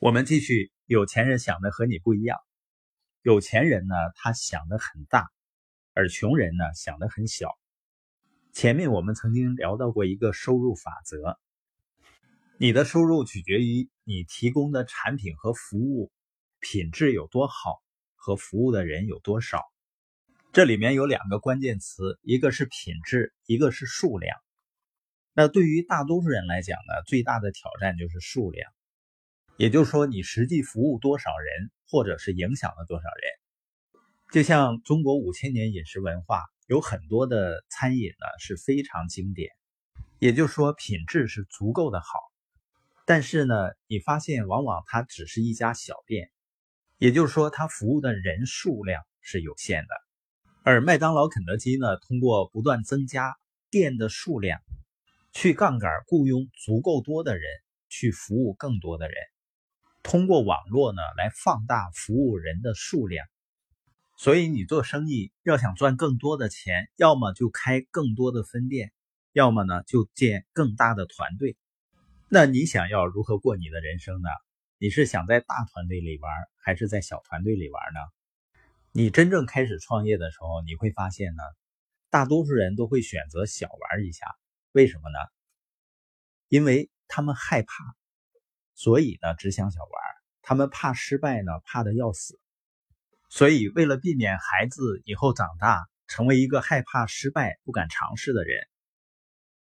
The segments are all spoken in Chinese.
我们继续，有钱人想的和你不一样。有钱人呢，他想的很大，而穷人呢，想的很小。前面我们曾经聊到过一个收入法则，你的收入取决于你提供的产品和服务品质有多好，和服务的人有多少。这里面有两个关键词，一个是品质，一个是数量。那对于大多数人来讲呢，最大的挑战就是数量。也就是说，你实际服务多少人，或者是影响了多少人？就像中国五千年饮食文化，有很多的餐饮呢是非常经典，也就是说品质是足够的好。但是呢，你发现往往它只是一家小店，也就是说它服务的人数量是有限的。而麦当劳、肯德基呢，通过不断增加店的数量，去杠杆雇佣足够多的人去服务更多的人。通过网络呢来放大服务人的数量，所以你做生意要想赚更多的钱，要么就开更多的分店，要么呢就建更大的团队。那你想要如何过你的人生呢？你是想在大团队里玩，还是在小团队里玩呢？你真正开始创业的时候，你会发现呢，大多数人都会选择小玩一下，为什么呢？因为他们害怕。所以呢，只想小玩，他们怕失败呢，怕的要死。所以为了避免孩子以后长大成为一个害怕失败、不敢尝试的人，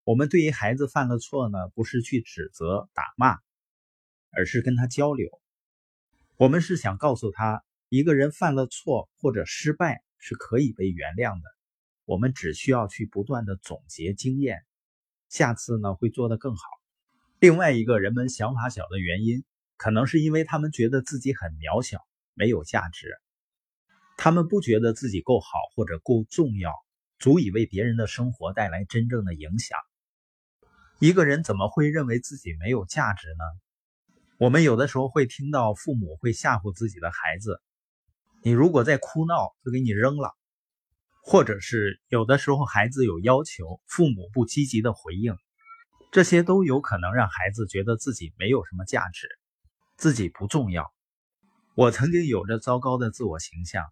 我们对于孩子犯了错呢，不是去指责、打骂，而是跟他交流。我们是想告诉他，一个人犯了错或者失败是可以被原谅的。我们只需要去不断的总结经验，下次呢会做得更好。另外一个人们想法小的原因，可能是因为他们觉得自己很渺小，没有价值。他们不觉得自己够好或者够重要，足以为别人的生活带来真正的影响。一个人怎么会认为自己没有价值呢？我们有的时候会听到父母会吓唬自己的孩子：“你如果再哭闹，就给你扔了。”或者是有的时候孩子有要求，父母不积极的回应。这些都有可能让孩子觉得自己没有什么价值，自己不重要。我曾经有着糟糕的自我形象，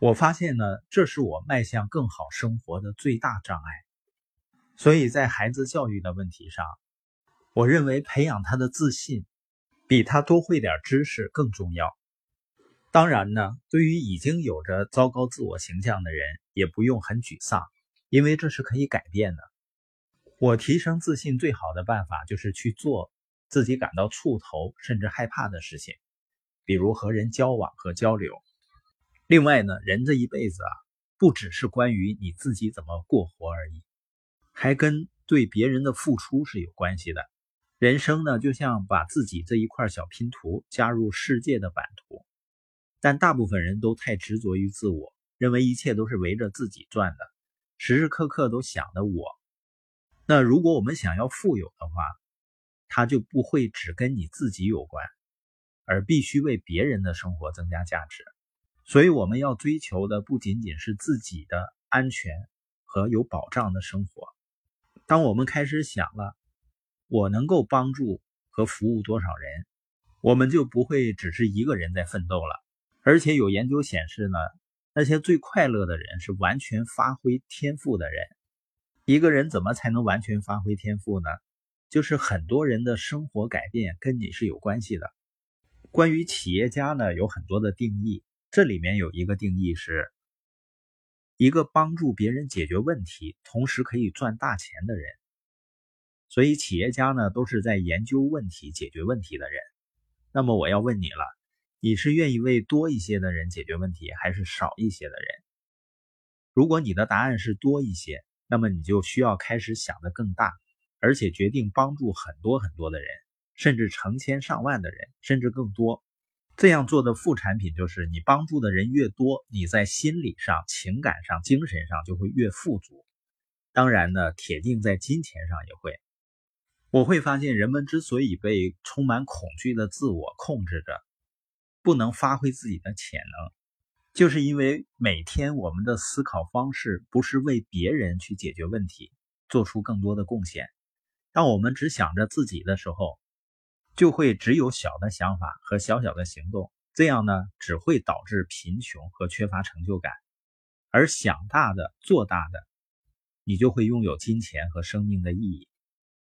我发现呢，这是我迈向更好生活的最大障碍。所以在孩子教育的问题上，我认为培养他的自信，比他多会点知识更重要。当然呢，对于已经有着糟糕自我形象的人，也不用很沮丧，因为这是可以改变的。我提升自信最好的办法就是去做自己感到怵头甚至害怕的事情，比如和人交往和交流。另外呢，人这一辈子啊，不只是关于你自己怎么过活而已，还跟对别人的付出是有关系的。人生呢，就像把自己这一块小拼图加入世界的版图，但大部分人都太执着于自我，认为一切都是围着自己转的，时时刻刻都想的我。那如果我们想要富有的话，它就不会只跟你自己有关，而必须为别人的生活增加价值。所以我们要追求的不仅仅是自己的安全和有保障的生活。当我们开始想了，我能够帮助和服务多少人，我们就不会只是一个人在奋斗了。而且有研究显示呢，那些最快乐的人是完全发挥天赋的人。一个人怎么才能完全发挥天赋呢？就是很多人的生活改变跟你是有关系的。关于企业家呢，有很多的定义，这里面有一个定义是一个帮助别人解决问题，同时可以赚大钱的人。所以企业家呢，都是在研究问题、解决问题的人。那么我要问你了，你是愿意为多一些的人解决问题，还是少一些的人？如果你的答案是多一些。那么你就需要开始想的更大，而且决定帮助很多很多的人，甚至成千上万的人，甚至更多。这样做的副产品就是，你帮助的人越多，你在心理上、情感上、精神上就会越富足。当然呢，铁定在金钱上也会。我会发现，人们之所以被充满恐惧的自我控制着，不能发挥自己的潜能。就是因为每天我们的思考方式不是为别人去解决问题，做出更多的贡献。当我们只想着自己的时候，就会只有小的想法和小小的行动，这样呢，只会导致贫穷和缺乏成就感。而想大的、做大的，你就会拥有金钱和生命的意义。